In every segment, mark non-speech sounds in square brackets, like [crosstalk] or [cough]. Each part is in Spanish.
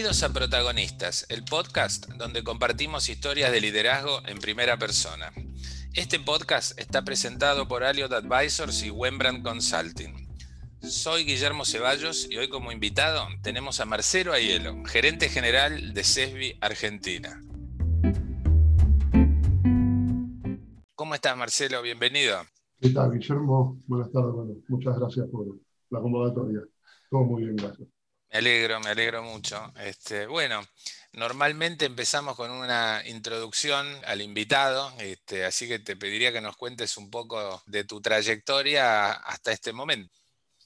Bienvenidos a Protagonistas, el podcast donde compartimos historias de liderazgo en primera persona. Este podcast está presentado por Aliot Advisors y Wembrandt Consulting. Soy Guillermo Ceballos y hoy como invitado tenemos a Marcelo Aiello, gerente general de CESBI Argentina. ¿Cómo estás Marcelo? Bienvenido. ¿Qué tal Guillermo? Buenas tardes. Bueno, muchas gracias por la convocatoria. Todo muy bien, gracias. Me alegro, me alegro mucho. Este, bueno, normalmente empezamos con una introducción al invitado, este, así que te pediría que nos cuentes un poco de tu trayectoria hasta este momento.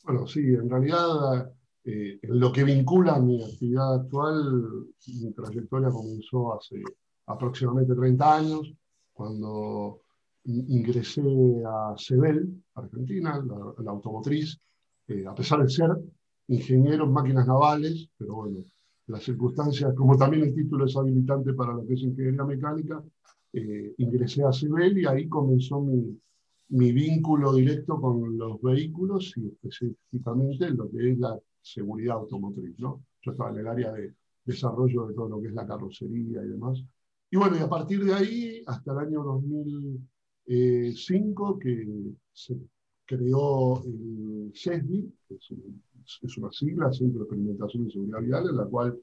Bueno, sí, en realidad eh, lo que vincula a mi actividad actual, mi trayectoria comenzó hace aproximadamente 30 años, cuando ingresé a CEBEL, Argentina, la, automotriz, eh, a pesar de ser ingeniero en máquinas navales, pero bueno, las circunstancias, como también el título es habilitante para lo que es ingeniería mecánica, eh, ingresé a CIBEL y ahí comenzó mi, mi, vínculo directo con los vehículos y específicamente lo que es la seguridad automotriz. ¿no? Yo estaba en el área de desarrollo de todo lo que es la carrocería y demás. Y bueno, y a partir de ahí, hasta el año 2005, que se creó el CESBI, que es es una sigla, Centro de Experimentación y Seguridad Vial, en la cual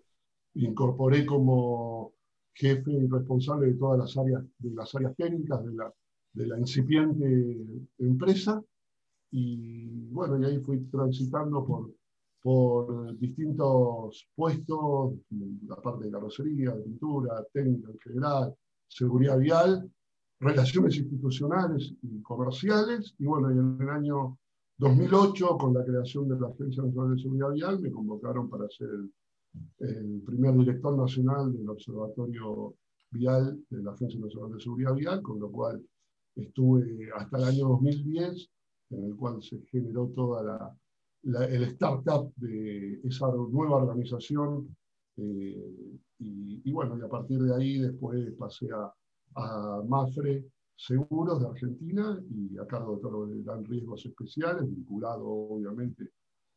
incorporé como jefe y responsable de todas las áreas, de las áreas técnicas de la, de la incipiente empresa. Y bueno, y ahí fui transitando por, por distintos puestos, la parte de carrocería, de pintura, técnica en general, seguridad vial, relaciones institucionales y comerciales. Y bueno, y en el año 2008, con la creación de la Agencia Nacional de Seguridad Vial, me convocaron para ser el, primer director nacional del Observatorio Vial de la Agencia Nacional de Seguridad Vial, con lo cual estuve hasta el año 2010, en el cual se generó toda la, el startup de esa nueva organización. Eh, y, bueno, y a partir de ahí después pasé a, a MAFRE, seguros de Argentina y a cargo de todo lo que dan riesgos especiales, vinculado obviamente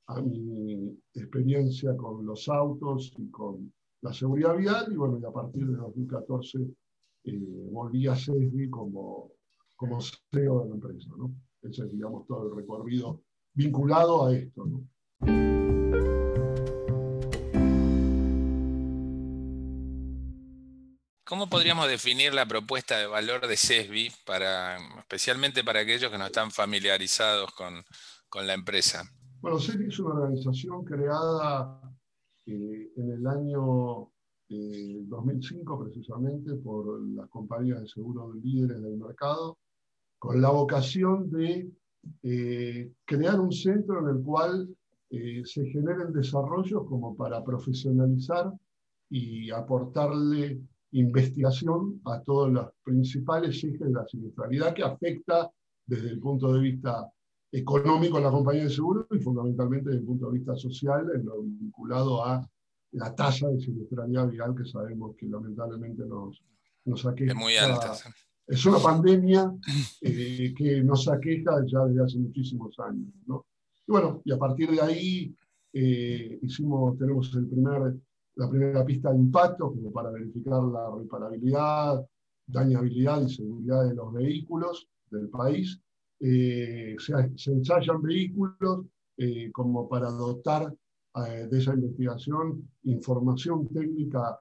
a mi experiencia con los autos y con la seguridad vial. Y bueno, y a partir de 2014 eh, volví a CESBI como, como CEO de la empresa. ¿no? Ese es, digamos, todo el recorrido vinculado a esto. ¿no? ¿Cómo podríamos definir la propuesta de valor de CESBI, especialmente para aquellos que no están familiarizados con, la empresa? Bueno, CESBI es una organización creada eh, en el año 2005 eh, precisamente por las compañías de seguros líderes del mercado, con la vocación de eh, crear un centro en el cual se generen desarrollos como para profesionalizar y aportarle investigación a todos los principales ejes de la siniestralidad que afecta desde el punto de vista económico a la compañía de seguros y fundamentalmente desde el punto de vista social en lo vinculado a la tasa de siniestralidad vial que sabemos que lamentablemente nos, nos aqueja. Es muy alta. Es una pandemia eh, que nos aqueja ya desde hace muchísimos años. ¿no? Y bueno, y a partir de ahí eh, hicimos, tenemos el primer la primera pista de impacto, como para verificar la reparabilidad, dañabilidad y seguridad de los vehículos del país. Eh, se, ensayan vehículos eh, como para dotar eh, de esa investigación información técnica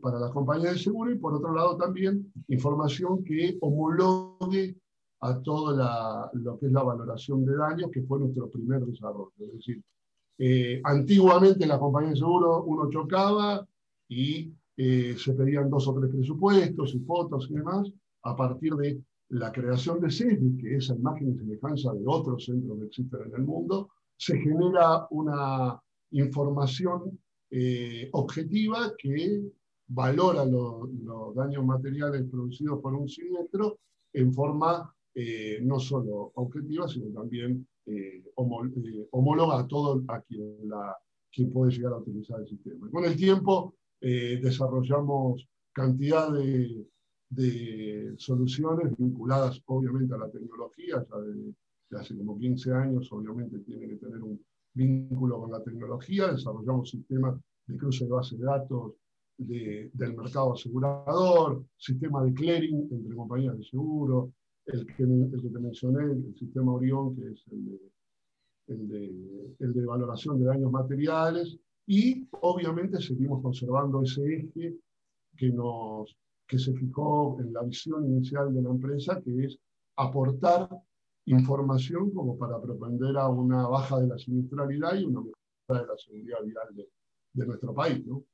para las compañías de seguro y por otro lado también información que homologue a todo lo que es la valoración de daños, que fue nuestro primer desarrollo. Es decir, eh, antiguamente la compañía de seguro uno chocaba y eh, se pedían dos o tres presupuestos y fotos y demás. A partir de la creación de CESBI, que es la imagen y semejanza de otros centros que existen en el mundo, se genera una información eh, objetiva que valora los, daños materiales producidos por un siniestro en forma no solo objetiva, sino también eh, eh, homóloga a todo a quien, la, quien puede llegar a utilizar el sistema. Con el tiempo eh, desarrollamos cantidad de, de, soluciones vinculadas obviamente a la tecnología, ya de, hace como 15 años obviamente tiene que tener un vínculo con la tecnología, desarrollamos sistemas de cruce de base de datos del mercado asegurador, sistema de clearing entre compañías de seguro, el que, el que te mencioné, el sistema Orión, que es el de, el de, el de valoración de daños materiales, y obviamente seguimos conservando ese eje que, nos, que se fijó en la visión inicial de la empresa, que es aportar información como para propender a una baja de la siniestralidad y una mejora de la seguridad vial de, de nuestro país. ¿no?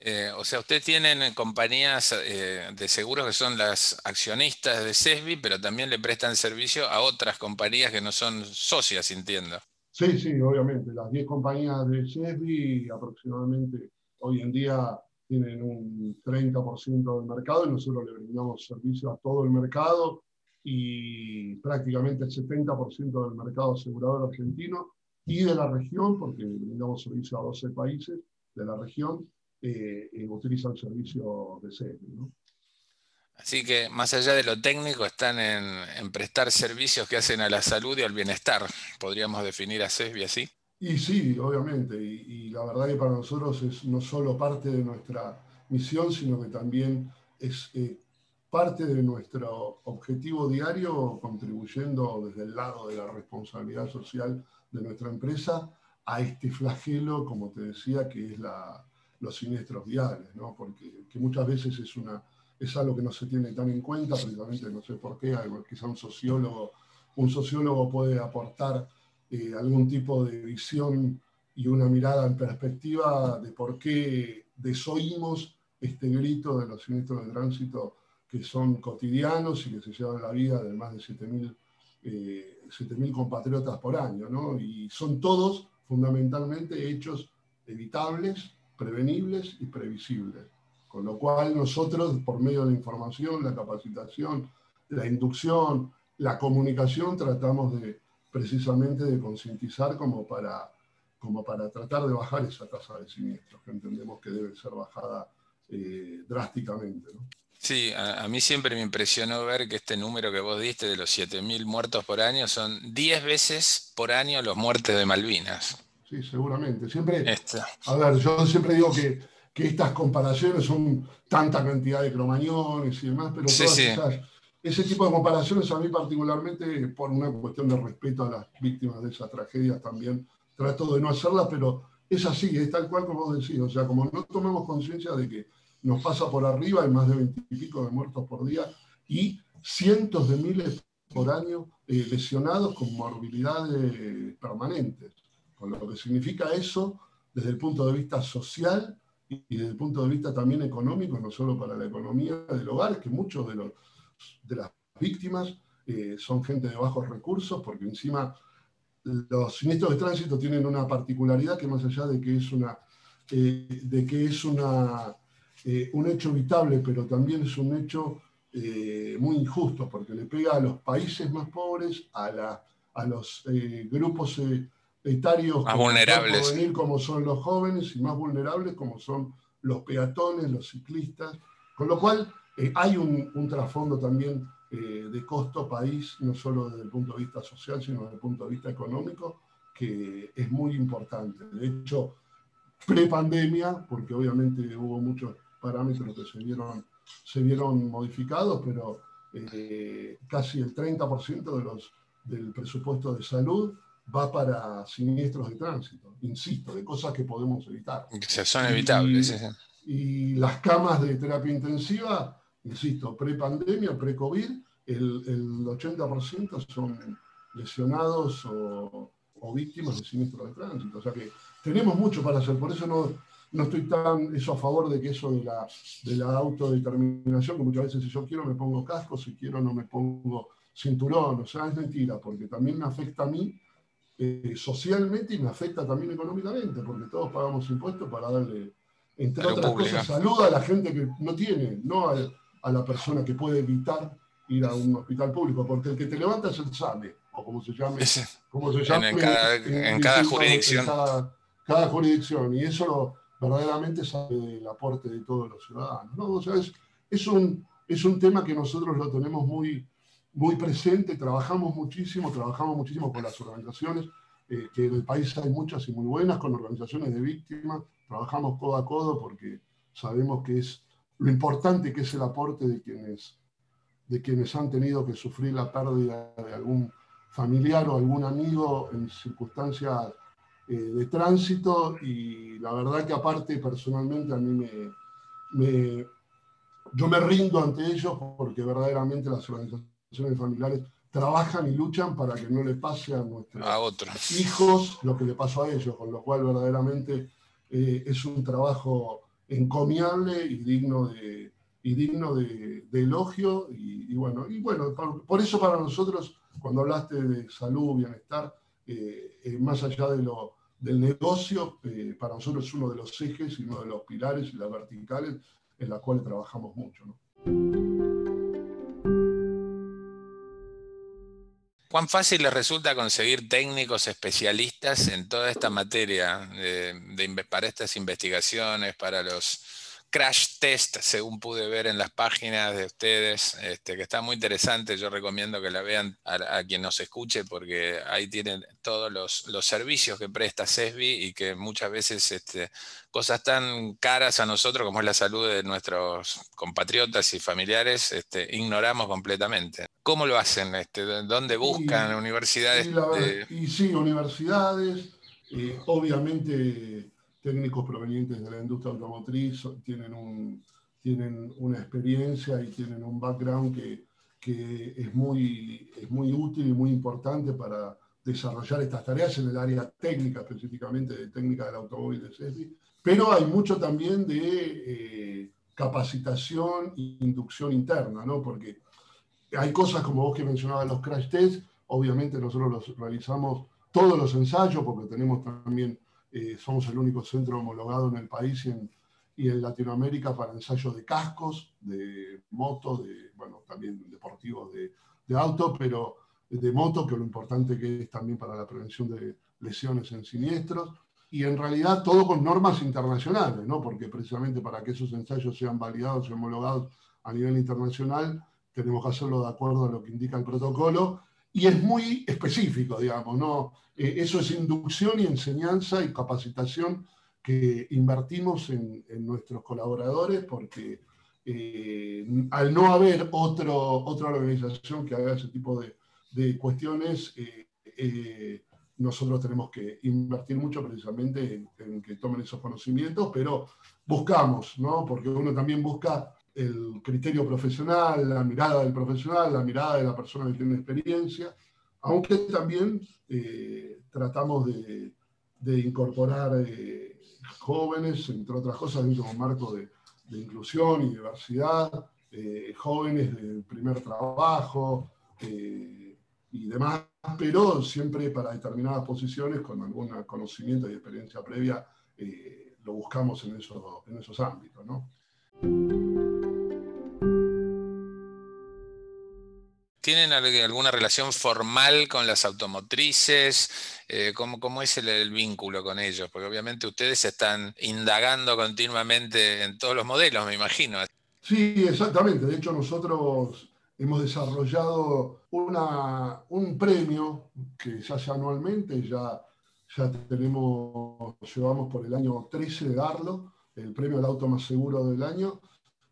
Eh, o sea, usted tienen compañías eh, de seguros que son las accionistas de CESBI, pero también le prestan servicio a otras compañías que no son socias, entiendo. Sí, sí, obviamente. Las 10 compañías de CESBI aproximadamente hoy en día tienen un 30% del mercado y nosotros le brindamos servicio a todo el mercado y prácticamente el 70% del mercado asegurador argentino y de la región, porque brindamos servicio a 12 países de la región, eh, eh, utilizan el servicio de CESBI. ¿no? Así que más allá de lo técnico, están en, prestar servicios que hacen a la salud y al bienestar. ¿Podríamos definir a CESBI así? Y sí, obviamente. Y, la verdad que para nosotros es no solo parte de nuestra misión, sino que también es eh, parte de nuestro objetivo diario, contribuyendo desde el lado de la responsabilidad social de nuestra empresa a este flagelo, como te decía, que es la, los siniestros viales, ¿no? porque que muchas veces es, una, es algo que no se tiene tan en cuenta, precisamente no sé por qué, quizá un sociólogo, un sociólogo puede aportar eh, algún tipo de visión y una mirada en perspectiva de por qué desoímos este grito de los siniestros de tránsito que son cotidianos y que se llevan la vida de más de 7.000 eh, compatriotas por año, ¿no? Y son todos fundamentalmente hechos evitables prevenibles y previsibles. Con lo cual nosotros, por medio de la información, la capacitación, la inducción, la comunicación, tratamos de precisamente de concientizar como para, como para tratar de bajar esa tasa de siniestros, que entendemos que debe ser bajada eh, drásticamente. Sí, a, a, mí siempre me impresionó ver que este número que vos diste de los 7.000 muertos por año son 10 veces por año los muertes de Malvinas sí, seguramente. Siempre, a ver, yo siempre digo que, que, estas comparaciones son tanta cantidad de cromañones y demás, pero todas ese tipo de comparaciones a mí particularmente, por una cuestión de respeto a las víctimas de esas tragedias también, trato de no hacerlas, pero es así, es tal cual como vos decís. O sea, como no tomemos conciencia de que nos pasa por arriba, hay más de veintipico de muertos por día y cientos de miles por año eh, lesionados con morbilidades permanentes con lo que significa eso desde el punto de vista social y desde el punto de vista también económico, no solo para la economía del hogar, que muchos de, los, de las víctimas eh, son gente de bajos recursos, porque encima los siniestros de tránsito tienen una particularidad que más allá de que es, una, eh, de que es una, eh, un hecho evitable, pero también es un hecho muy injusto, porque le pega a los países más pobres, a, la, a los grupos etarios más vulnerables. Venir como son los jóvenes y más vulnerables como son los peatones, los ciclistas, con lo cual eh, hay un, trasfondo también eh, de costo país, no solo desde el punto de vista social, sino desde el punto de vista económico, que es muy importante. De hecho, pre-pandemia, porque obviamente hubo muchos parámetros que se vieron, se vieron modificados, pero eh, casi el 30% de los, del presupuesto de salud va para siniestros de tránsito, insisto, de cosas que podemos evitar. Que son evitables. Y, las camas de terapia intensiva, insisto, pre-pandemia, pre-COVID, el, el, 80% son lesionados o, víctimas de siniestros de tránsito. O sea que tenemos mucho para hacer, por eso no, no estoy tan eso a favor de que eso de la, de la autodeterminación, que muchas veces si yo quiero me pongo casco, si quiero no me pongo cinturón, o sea, es mentira, porque también me afecta a mí eh, socialmente y me afecta también económicamente, porque todos pagamos impuestos para darle, entre otras cosas, salud a la gente que no tiene, no a, la persona que puede evitar ir a un hospital público, porque el que te levanta es el SAME, o como se llame, como se llame en, cada, jurisdicción. cada, jurisdicción, y eso verdaderamente sabe del aporte de todos los ciudadanos. ¿no? O sea, es, es, un, es un tema que nosotros lo tenemos muy, muy presente, trabajamos muchísimo, trabajamos muchísimo con las organizaciones, eh, que en el país hay muchas y muy buenas con organizaciones de víctimas, trabajamos codo a codo porque sabemos que es lo importante que es el aporte de quienes, de quienes han tenido que sufrir la pérdida de algún familiar o algún amigo en circunstancias eh, de tránsito. Y la verdad que aparte personalmente a mí me, yo me rindo ante ellos porque verdaderamente las organizaciones familiares trabajan y luchan para que no le pase a nuestros hijos lo que le pasó a ellos, con lo cual verdaderamente eh, es un trabajo encomiable y digno de, y digno de, elogio. Y, bueno, y bueno por, eso para nosotros, cuando hablaste de salud, bienestar, eh, más allá de lo, del negocio, eh, para nosotros es uno de los ejes y uno de los pilares y las verticales en la cual trabajamos mucho. ¿Cuán fácil les resulta conseguir técnicos especialistas en toda esta materia para estas investigaciones, para los crash test, según pude ver en las páginas de ustedes, este, que está muy interesante. Yo recomiendo que la vean a, quien nos escuche porque ahí tienen todos los, servicios que presta CESBI y que muchas veces este, cosas tan caras a nosotros como es la salud de nuestros compatriotas y familiares, este, ignoramos completamente. ¿Cómo lo hacen? Este, ¿Dónde buscan? ¿Universidades? Y, sí, universidades. Eh, obviamente técnicos provenientes de la industria automotriz tienen, un, tienen una experiencia y tienen un background que, que es, muy, es muy útil y muy importante para desarrollar estas tareas en el área técnica, específicamente de técnica del automóvil de CESBI. Pero hay mucho también de eh, capacitación e inducción interna, ¿no? porque hay cosas como vos que mencionabas, los crash tests, obviamente nosotros los realizamos todos los ensayos, porque tenemos también eh, somos el único centro homologado en el país y en, y en Latinoamérica para ensayos de cascos, de moto, de, bueno, también deportivos de, de auto, pero de moto, que lo importante que es también para la prevención de lesiones en siniestros. Y en realidad todo con normas internacionales, ¿no? porque precisamente para que esos ensayos sean validados y homologados a nivel internacional, tenemos que hacerlo de acuerdo a lo que indica el protocolo y es muy específico, digamos, ¿no? Eh, eso es inducción y enseñanza y capacitación que invertimos en, nuestros colaboradores porque eh, al no haber otro, otra organización que haga ese tipo de, cuestiones, eh, nosotros tenemos que invertir mucho precisamente en, en, que tomen esos conocimientos, pero buscamos, ¿no? Porque uno también busca el criterio profesional, la mirada del profesional, la mirada de la persona que tiene experiencia, aunque también eh, tratamos de, incorporar eh, jóvenes, entre otras cosas, dentro de un marco de, inclusión y diversidad, eh, jóvenes de primer trabajo y demás, pero siempre para determinadas posiciones con algún conocimiento y experiencia previa, lo buscamos en, eso, en esos ámbitos. ¿no? ¿Tienen alguna relación formal con las automotrices? Eh, ¿cómo, es el, vínculo con ellos? Porque obviamente ustedes están indagando continuamente en todos los modelos, me imagino. Sí, exactamente. De hecho, nosotros hemos desarrollado un premio que se hace anualmente, ya, ya tenemos, llevamos por el año 13 de darlo, el premio del auto más seguro del año,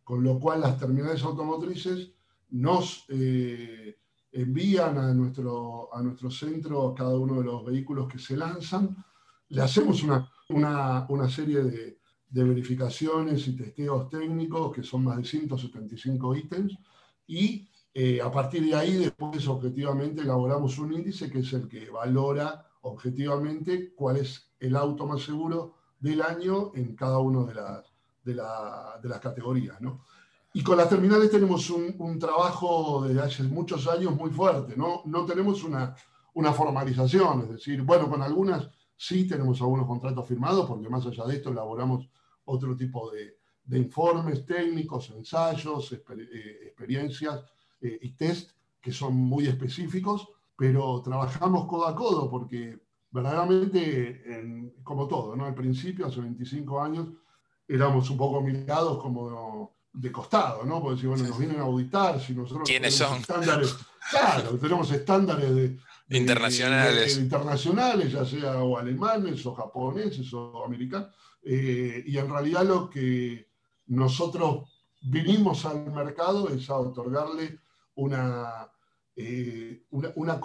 con lo cual las terminales automotrices nos eh, envían a nuestro, a nuestro centro cada uno de los vehículos que se lanzan, le hacemos una, una, serie de, verificaciones y testeos técnicos, que son más de 175 ítems, y eh, a partir de ahí después objetivamente elaboramos un índice que es el que valora objetivamente cuál es el auto más seguro del año en cada una de las, de, de las categorías. ¿no? Y con las terminales tenemos un, trabajo desde hace muchos años muy fuerte, ¿no? No tenemos una, una formalización, es decir, bueno, con algunas sí tenemos algunos contratos firmados, porque más allá de esto elaboramos otro tipo de, de informes técnicos, ensayos, eh, experiencias eh, y test que son muy específicos, pero trabajamos codo a codo porque verdaderamente, como todo, ¿no? Al principio, hace 25 años, éramos un poco mirados como de costado, ¿no? Porque si bueno, nos vienen a auditar, si nosotros ¿Quiénes son? estándares, claro, tenemos estándares de, internacionales. internacionales, ya sea o alemanes o japoneses o americanos. y en realidad lo que nosotros vinimos al mercado es a otorgarle una, una,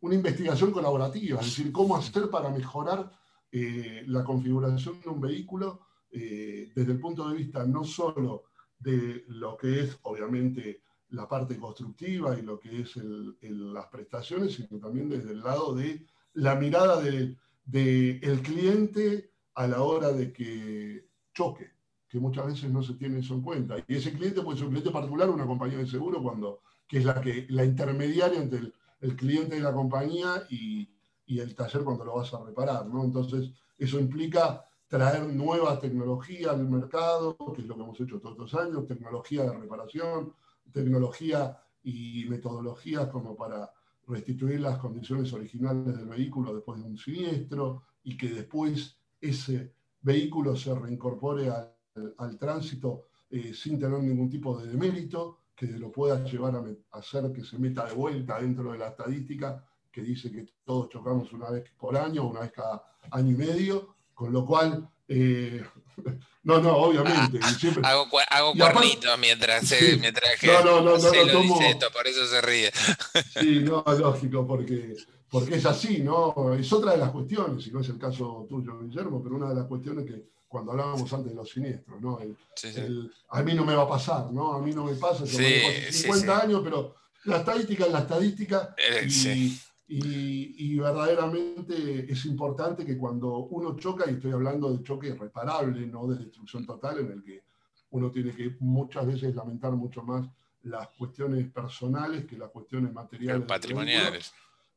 una, investigación colaborativa, es decir, cómo hacer para mejorar la configuración de un vehículo desde el punto de vista no solo de lo que es, obviamente, la parte constructiva y lo que es las prestaciones, sino también desde el lado de la mirada del de, cliente a la hora de que choque, que muchas veces no se tiene eso en cuenta. Y ese cliente puede ser un cliente particular, una compañía de seguro, cuando, que es la, que, la intermediaria entre el, cliente de la compañía y, y, el taller cuando lo vas a reparar. ¿no? Entonces, eso implica traer nueva tecnología al mercado, que es lo que hemos hecho todos estos años, tecnología de reparación, tecnología y metodologías como para restituir las condiciones originales del vehículo después de un siniestro y que después ese vehículo se reincorpore al, al tránsito eh, sin tener ningún tipo de demérito, que lo pueda llevar a, hacer que se meta de vuelta dentro de la estadística que dice que todos chocamos una vez por año, una vez cada año y medio, con lo cual, eh, [laughs] no, no, obviamente. Ah, siempre... Hago, hago cuernitos mientras, sí. mientras que no, no, no, no, lo tomo... dice esto, por eso se ríe. [laughs] Sí, no, lógico, porque, porque es así, ¿no? Es otra de las cuestiones, y no es el caso tuyo, Guillermo, pero una de las cuestiones que cuando hablábamos antes de los siniestros, ¿no? El, sí, sí. El, a mí no me va a pasar, ¿no? A mí no me pasa, yo me 50 años, pero la estadística es la estadística. Eh, y, y, verdaderamente es importante que cuando uno choca, y estoy hablando de choque irreparable, no de destrucción total, en el que uno tiene que muchas veces lamentar mucho más las cuestiones personales que las cuestiones materiales. Patrimoniales.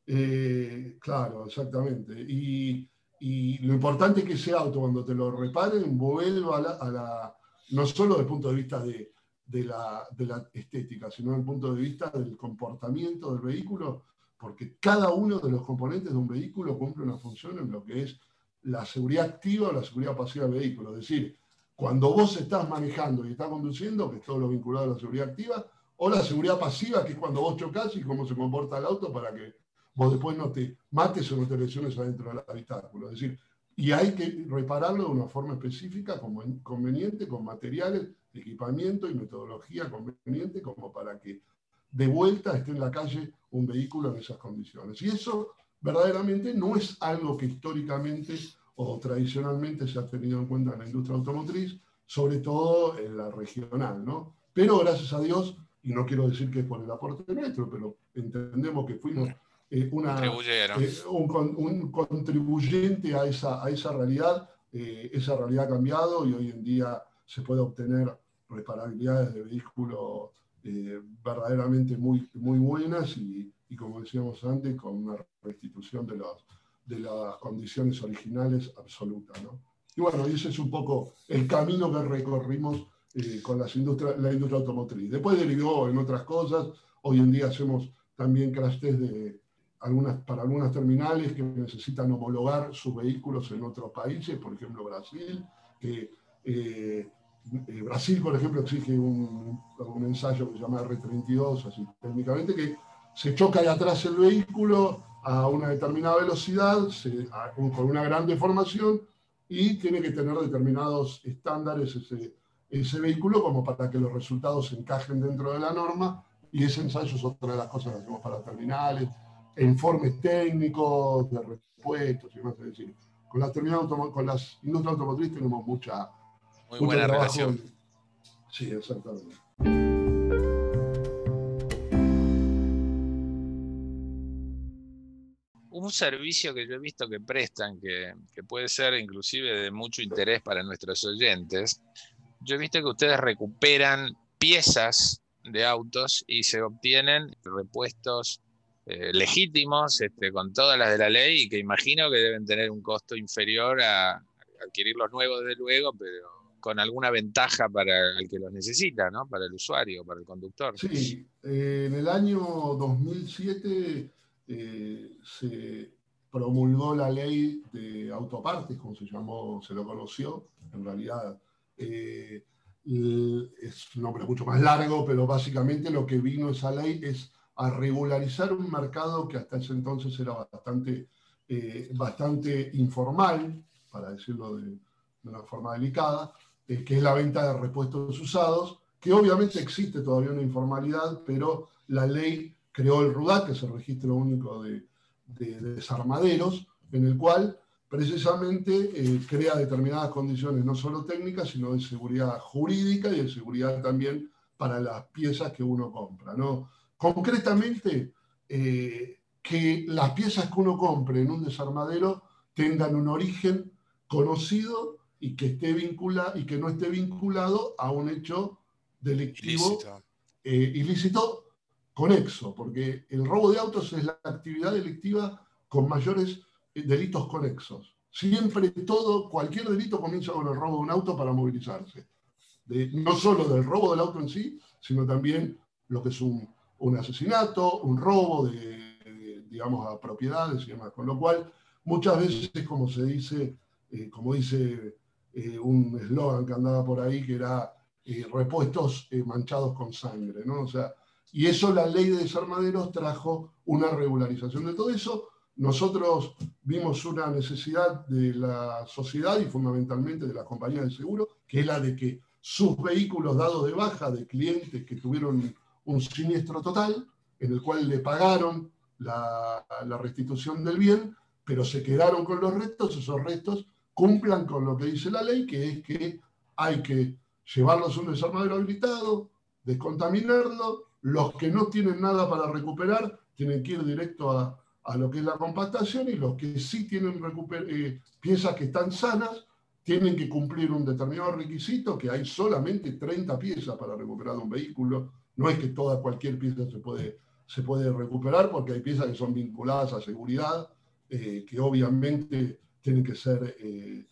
Eh, claro, exactamente. Y, y, lo importante es que ese auto, cuando te lo reparen, vuelva a la, a la no solo desde el punto de vista de, de, la, de la estética, sino desde el punto de vista del comportamiento del vehículo, porque cada uno de los componentes de un vehículo cumple una función en lo que es la seguridad activa o la seguridad pasiva del vehículo. Es decir, cuando vos estás manejando y estás conduciendo, que es todo lo vinculado a la seguridad activa, o la seguridad pasiva, que es cuando vos chocas y cómo se comporta el auto para que vos después no te mates o no te lesiones adentro del habitáculo. Es decir, y hay que repararlo de una forma específica, conveniente, con materiales, equipamiento y metodología conveniente, como para que de vuelta esté en la calle un vehículo en esas condiciones. Y eso verdaderamente no es algo que históricamente o tradicionalmente se ha tenido en cuenta en la industria automotriz, sobre todo en la regional, ¿no? Pero gracias a Dios, y no quiero decir que es por el aporte nuestro, pero entendemos que fuimos eh, una, eh, un, contribuyente a esa, a esa realidad, eh, esa realidad ha cambiado y hoy en día se puede obtener reparabilidades de vehículos eh, verdaderamente muy, muy buenas y, y, como decíamos antes, con una restitución de, los, de las condiciones originales absolutas. ¿no? Y bueno, ese es un poco el camino que recorrimos eh, con las industria, la industria automotriz. Después derivó en otras cosas. Hoy en día hacemos también crash test de algunas, para algunas terminales que necesitan homologar sus vehículos en otros países, por ejemplo Brasil, que eh, Brasil, por ejemplo, exige un, ensayo que se llama R32, así técnicamente, que se choca de atrás el vehículo a una determinada velocidad, con una gran deformación, y tiene que tener determinados estándares ese, ese vehículo como para que los resultados encajen dentro de la norma, y ese ensayo es otra de las cosas que hacemos para terminales, informes técnicos de repuestos y demás, es decir, con las, con las industrias automotrices tenemos mucha muy buena relación. Sí, exactamente. Un servicio que yo he visto que prestan, que, puede ser inclusive de mucho interés para nuestros oyentes, yo he visto que ustedes recuperan piezas de autos y se obtienen repuestos eh, legítimos, este, con todas las de la ley, y que imagino que deben tener un costo inferior a adquirir los nuevos, desde luego, pero con alguna ventaja para el que los necesita, ¿no? Para el usuario, para el conductor. Sí, eh, en el año 2007 eh, se promulgó la ley de autopartes, como se llamó, se lo conoció, en realidad eh, es un nombre mucho más largo, pero básicamente lo que vino esa ley es a regularizar un mercado que hasta ese entonces era bastante, eh, bastante informal, para decirlo de, una forma delicada, eh, que es la venta de repuestos usados, que obviamente existe todavía una informalidad, pero la ley creó el RUDAC, que es el registro único de, desarmaderos, en el cual precisamente eh, crea determinadas condiciones, no solo técnicas, sino de seguridad jurídica y de seguridad también para las piezas que uno compra. ¿no? Concretamente, eh, que las piezas que uno compre en un desarmadero tengan un origen conocido y que, esté vinculado, y que no esté vinculado a un hecho delictivo ilícito. Eh, conexo, porque el robo de autos es la actividad delictiva con mayores eh, delitos conexos. Siempre todo, cualquier delito comienza con el robo de un auto para movilizarse. no solo del robo del auto en sí, sino también lo que es un, asesinato, un robo de, digamos, a propiedades y demás. Con lo cual, muchas veces, como se dice, eh, como dice eh, un eslogan que andaba por ahí, que era repuestos manchados con sangre, ¿no? O sea, y eso la ley de desarmaderos trajo una regularización de todo eso. Nosotros vimos una necesidad de la sociedad y fundamentalmente de la compañía de seguro, que es la de que sus vehículos dados de baja de clientes que tuvieron un siniestro total, en el cual le pagaron la, la restitución del bien, pero se quedaron con los restos, esos restos cumplan con lo que dice la ley, que es que hay que llevarlos a un desarmadero habilitado, descontaminarlo, los que no tienen nada para recuperar tienen que ir directo a, lo que es la compactación y los que sí tienen eh, piezas que están sanas tienen que cumplir un determinado requisito, que hay solamente 30 piezas para recuperar un vehículo. No es que toda cualquier pieza se puede, se puede recuperar, porque hay piezas que son vinculadas a seguridad, eh, que obviamente tienen que ser eh,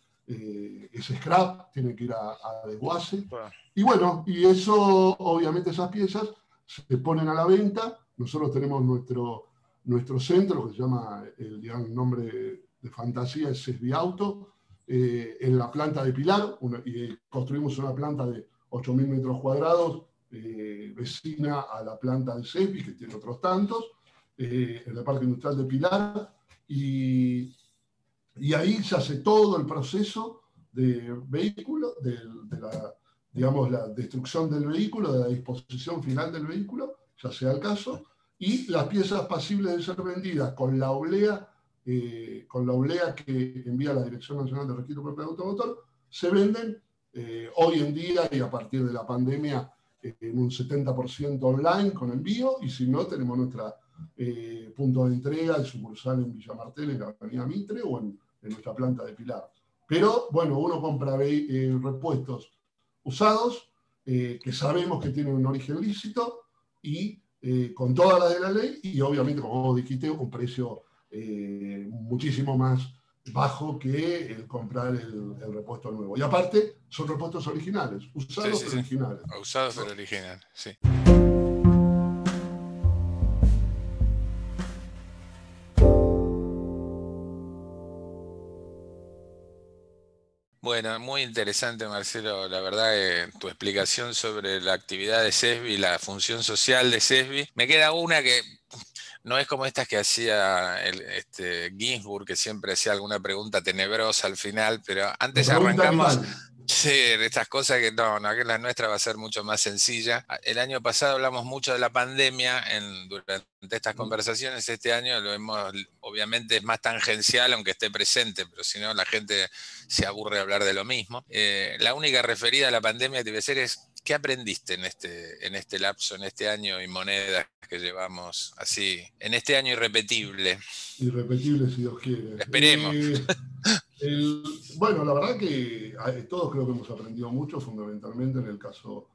ese scrap, tienen que ir a, a desguace. Y bueno, y eso, obviamente esas piezas se ponen a la venta. Nosotros tenemos nuestro, nuestro centro, que se llama, el, nombre de fantasía es Sesbi Auto, eh, en la planta de Pilar, y construimos una planta de 8.000 metros cuadrados, eh, vecina a la planta de Sesbi, que tiene otros tantos, eh, en el Parque Industrial de Pilar, y, y, ahí se hace todo el proceso de vehículo, de la digamos, la destrucción del vehículo, de la disposición final del vehículo, ya sea el caso, y las piezas pasibles de ser vendidas con la oblea, eh, con la oblea que envía la Dirección Nacional de Registro Propio de Automotor, se venden eh, hoy en día y a partir de la pandemia eh, en un 70% online con envío, y si no, tenemos nuestra punto de entrega, el sucursal en Villa Martel, en la Avenida Mitre, o en, en nuestra planta de Pilar. Pero bueno, uno compra repuestos usados, eh, que sabemos que tienen un origen lícito y eh, con todas las de la ley y obviamente, como vos dijiste, un precio eh, muchísimo más bajo que el comprar el, repuesto nuevo. Y aparte, son repuestos originales, usados pero originales. Usados pero originales, sí. Bueno, muy interesante, Marcelo. La verdad, tu explicación sobre la actividad de CESBI, la función social de CESBI. Me queda una que [laughs] no es como estas que hacía el, este, Ginsburg, que siempre hacía alguna pregunta tenebrosa al final, pero antes arrancamos. Sí, estas cosas que no, no, que la nuestra va a ser mucho más sencilla. El año pasado hablamos mucho de la pandemia en, durante estas conversaciones. Este año lo hemos, obviamente es más tangencial, aunque esté presente, pero si no la gente se aburre de hablar de lo mismo. Eh, la única referida a la pandemia que debe ser es ¿Qué aprendiste en este, en este lapso, en este año y monedas que llevamos así, en este año irrepetible? Irrepetible, si Dios quiere. Esperemos. Eh, [laughs] bueno, la verdad que todos creo que hemos aprendido mucho, fundamentalmente en el caso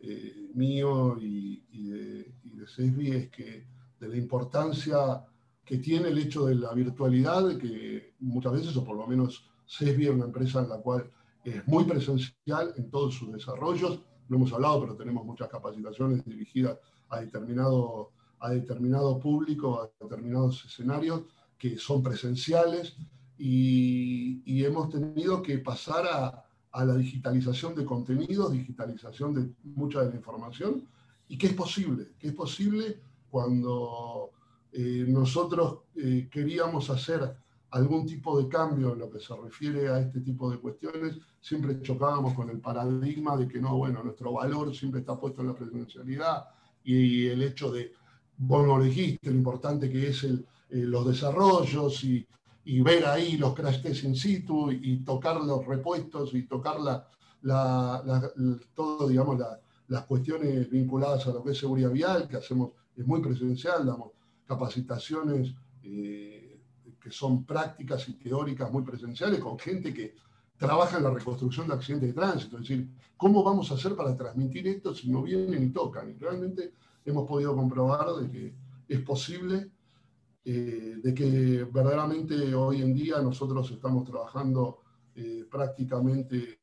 eh, mío y, de, y es que de la importancia que tiene el hecho de la virtualidad, que muchas veces, o por lo menos CESBI es una empresa en la cual es muy presencial en todos sus desarrollos, no hemos hablado, pero tenemos muchas capacitaciones dirigidas a determinado, a determinado público, a determinados escenarios que son presenciales y, hemos tenido que pasar a, la digitalización de contenidos, digitalización de mucha de la información y que es posible, que es posible cuando eh, nosotros eh, queríamos hacer algún tipo de cambio en lo que se refiere a este tipo de cuestiones, siempre chocábamos con el paradigma de que no, bueno, nuestro valor siempre está puesto en la presencialidad y el hecho de, vos lo dijiste, lo importante que es el, eh, los desarrollos y, y, ver ahí los crash tests in situ y, tocar los repuestos y tocar la, la, todo, digamos, las cuestiones vinculadas a lo que es seguridad vial, que hacemos, es muy presencial, damos capacitaciones eh, que son prácticas y teóricas muy presenciales con gente que trabaja en la reconstrucción de accidentes de tránsito. Es decir, ¿cómo vamos a hacer para transmitir esto si no vienen y tocan? Y realmente hemos podido comprobar de que es posible, eh, de que verdaderamente hoy en día nosotros estamos trabajando eh, prácticamente,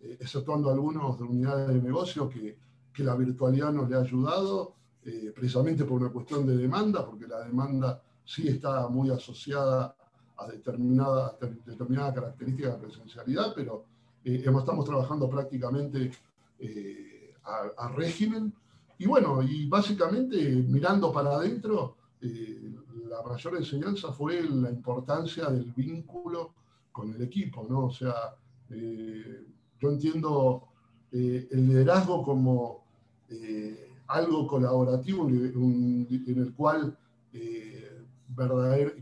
exceptuando algunos de unidades de negocio, que, que la virtualidad nos le ha ayudado eh, precisamente por una cuestión de demanda, porque la demanda sí está muy asociada a determinada, determinada característica de presencialidad, pero eh, estamos trabajando prácticamente eh, a, régimen. Y bueno, y básicamente mirando para adentro, la mayor enseñanza fue la importancia del vínculo con el equipo, ¿no? O sea, yo entiendo el liderazgo como algo colaborativo en el cual eh,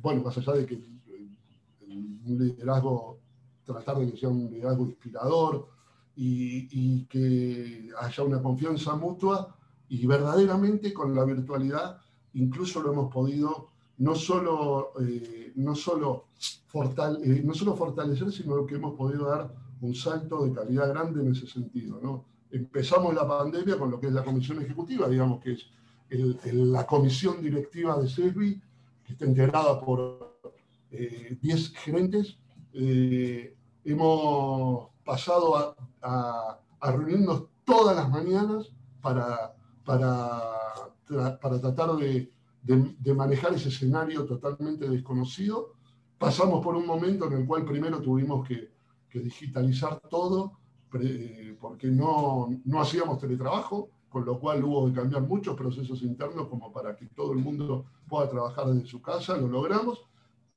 bueno, más allá de que un liderazgo, tratar de que sea un liderazgo inspirador y, que haya una confianza mutua y verdaderamente con la virtualidad incluso lo hemos podido no solo, eh, no, solo eh, no solo fortalecer, sino que hemos podido dar un salto de calidad grande en ese sentido. ¿no? empezamos la pandemia con lo que es la comisión ejecutiva, digamos que es la comisión directiva de CESBI, que está integrada por 10 eh, gerentes. Eh, hemos pasado a, reunirnos todas las mañanas para, para, para tratar de, manejar ese escenario totalmente desconocido. Pasamos por un momento en el cual primero tuvimos que, digitalizar todo porque no, no hacíamos teletrabajo, con lo cual hubo que cambiar muchos procesos internos como para que todo el mundo pueda trabajar desde su casa, lo logramos,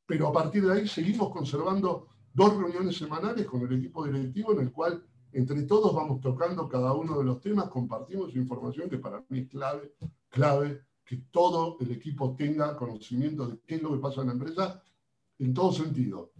pero a partir de ahí seguimos conservando dos reuniones semanales con el equipo directivo en el cual entre todos vamos tocando cada uno de los temas, compartimos información que para mí es clave, clave que todo el equipo tenga conocimiento de qué es lo que pasa en la empresa en todo sentido,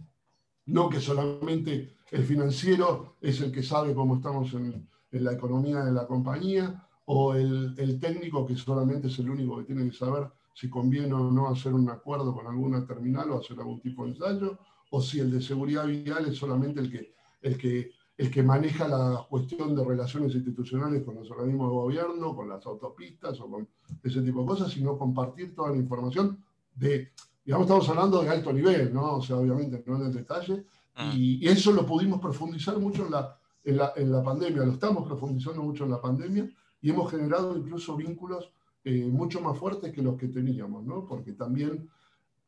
no que solamente el financiero es el que sabe cómo estamos en, la economía de la compañía, o el, técnico que solamente es el único que tiene que saber si conviene o no hacer un acuerdo con alguna terminal o hacer algún tipo de ensayo, o si el de seguridad vial es solamente el que, el que, el que maneja la cuestión de relaciones institucionales con los organismos de gobierno, con las autopistas o con ese tipo de cosas, sino compartir toda la información de, digamos, estamos hablando de alto nivel, ¿no? O sea, obviamente no en el detalle, Ah. Y, eso lo pudimos profundizar mucho en la, en, la, en la, pandemia, lo estamos profundizando mucho en la pandemia y hemos generado incluso vínculos eh, mucho más fuertes que los que teníamos, ¿no? Porque también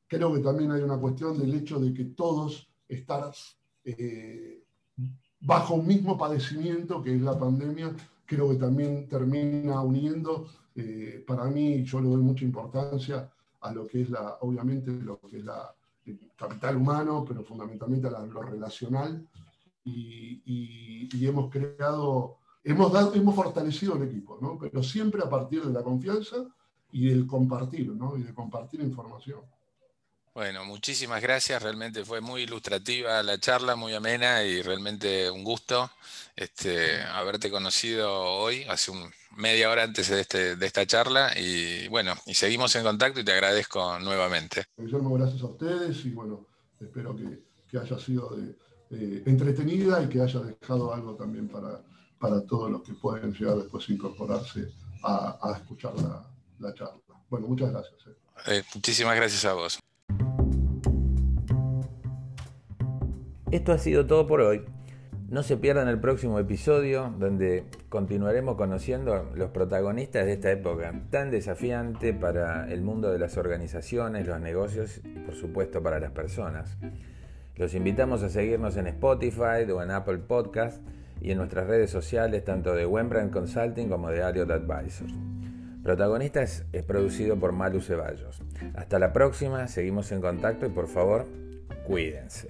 creo que también hay una cuestión del hecho de que todos estar eh, bajo un mismo padecimiento que es la pandemia, creo que también termina uniendo, eh, para mí yo le doy mucha importancia a lo que es la, obviamente, lo que es la, capital humano, pero fundamentalmente a lo relacional. Y, hemos creado, hemos, dado, hemos fortalecido el equipo, ¿no? pero siempre a partir de la confianza y del compartir, ¿no? y de compartir información. Bueno, muchísimas gracias, realmente fue muy ilustrativa la charla, muy amena y realmente un gusto este, haberte conocido hoy, hace un, media hora antes de, este, de esta charla y bueno, y seguimos en contacto y te agradezco nuevamente. Guillermo, gracias a ustedes y bueno, espero que, que haya sido entretenida y que haya dejado algo también para, para todos los que pueden llegar después a incorporarse a, a escuchar la, la, charla. Bueno, muchas gracias. Eh. Eh, muchísimas gracias a vos. Esto ha sido todo por hoy. No se pierdan el próximo episodio donde continuaremos conociendo los protagonistas de esta época tan desafiante para el mundo de las organizaciones, los negocios y por supuesto para las personas. Los invitamos a seguirnos en Spotify o en Apple Podcast y en nuestras redes sociales tanto de Wembrandt Consulting como de Ariot Advisors. Protagonistas es producido por Malu Ceballos. Hasta la próxima, seguimos en contacto y por favor, cuídense.